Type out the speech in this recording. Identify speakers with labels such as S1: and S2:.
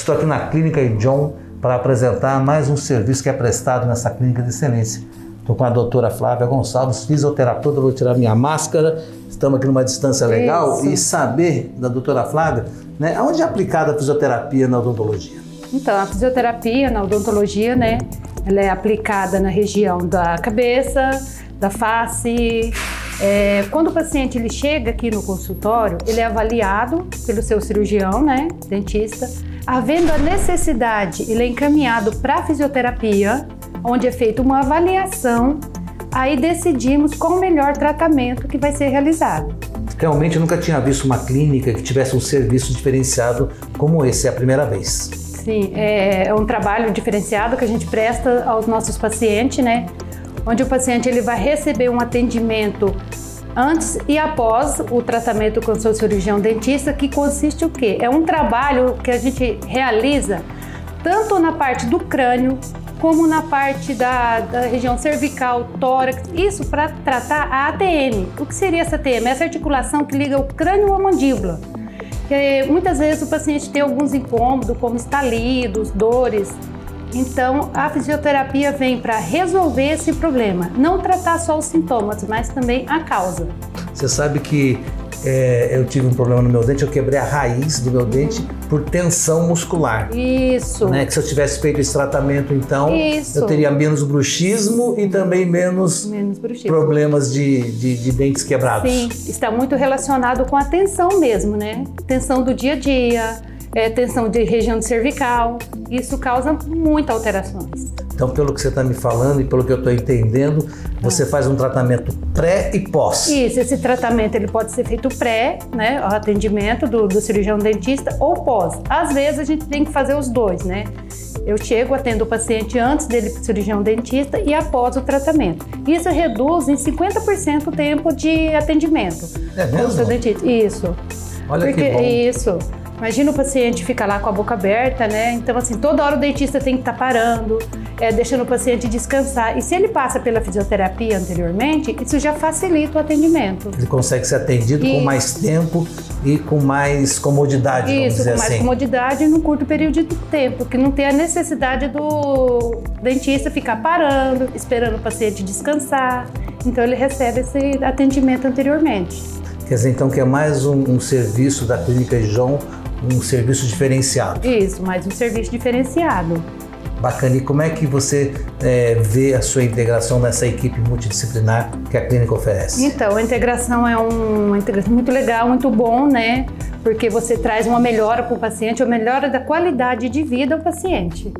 S1: Estou aqui na Clínica John para apresentar mais um serviço que é prestado nessa clínica de excelência. Estou com a doutora Flávia Gonçalves, fisioterapeuta, vou tirar minha máscara. Estamos aqui numa distância legal
S2: Isso.
S1: e saber da doutora Flávia, né, onde é aplicada a fisioterapia na odontologia?
S2: Então, a fisioterapia na odontologia, né, ela é aplicada na região da cabeça, da face. É, quando o paciente ele chega aqui no consultório, ele é avaliado pelo seu cirurgião, né, dentista. Havendo a necessidade, ele é encaminhado para a fisioterapia, onde é feita uma avaliação. Aí decidimos qual o melhor tratamento que vai ser realizado.
S1: Realmente eu nunca tinha visto uma clínica que tivesse um serviço diferenciado como esse, é a primeira vez.
S2: Sim, é, é um trabalho diferenciado que a gente presta aos nossos pacientes, né? Onde o paciente ele vai receber um atendimento antes e após o tratamento com seu cirurgião dentista, que consiste o quê? É um trabalho que a gente realiza tanto na parte do crânio como na parte da, da região cervical, tórax, isso para tratar a ATM. O que seria essa ATM? Essa articulação que liga o crânio à mandíbula. Porque muitas vezes o paciente tem alguns incômodos, como estalidos, dores. Então, a fisioterapia vem para resolver esse problema, não tratar só os sintomas, mas também a causa.
S1: Você sabe que é, eu tive um problema no meu dente, eu quebrei a raiz do meu dente por tensão muscular.
S2: Isso.
S1: Né? Que se eu tivesse feito esse tratamento, então,
S2: Isso.
S1: eu teria menos bruxismo e também menos,
S2: Menos bruxismo.
S1: problemas de, de, de dentes quebrados.
S2: Sim, está muito relacionado com a tensão mesmo, né? Tensão do dia a dia, é, tensão de região cervical. Isso causa muitas alterações.
S1: Então, pelo que você está me falando e pelo que eu estou entendendo, você faz um tratamento pré e pós.
S2: Isso, esse tratamento ele pode ser feito pré, né, o atendimento do, do cirurgião dentista ou pós. Às vezes a gente tem que fazer os dois, né? Eu chego, atendo o paciente antes dele para o cirurgião dentista e após o tratamento. Isso reduz em 50% o tempo de atendimento.
S1: É mesmo?
S2: Isso.
S1: Olha
S2: Porque
S1: que bom.
S2: isso. Imagina o paciente ficar lá com a boca aberta, né? Então, assim, toda hora o dentista tem que estar parando, é, deixando o paciente descansar. E se ele passa pela fisioterapia anteriormente, isso já facilita o atendimento.
S1: Ele consegue ser atendido com
S2: Isso.
S1: mais tempo e com mais comodidade, vamos
S2: Isso,
S1: dizer
S2: com mais
S1: assim.
S2: comodidade num curto período de tempo, que não tem a necessidade do dentista ficar parando, esperando o paciente descansar. Então ele recebe esse atendimento anteriormente.
S1: Quer dizer, então, que é mais um, um serviço da Clínica João, um serviço diferenciado.
S2: Isso, mais um serviço diferenciado.
S1: Bacana. E como é que você é, vê a sua integração nessa equipe multidisciplinar que a clínica oferece?
S2: Então, a integração é um- uma integração muito legal, muito bom, né? Porque você traz uma melhora para o paciente, uma melhora da qualidade de vida ao paciente.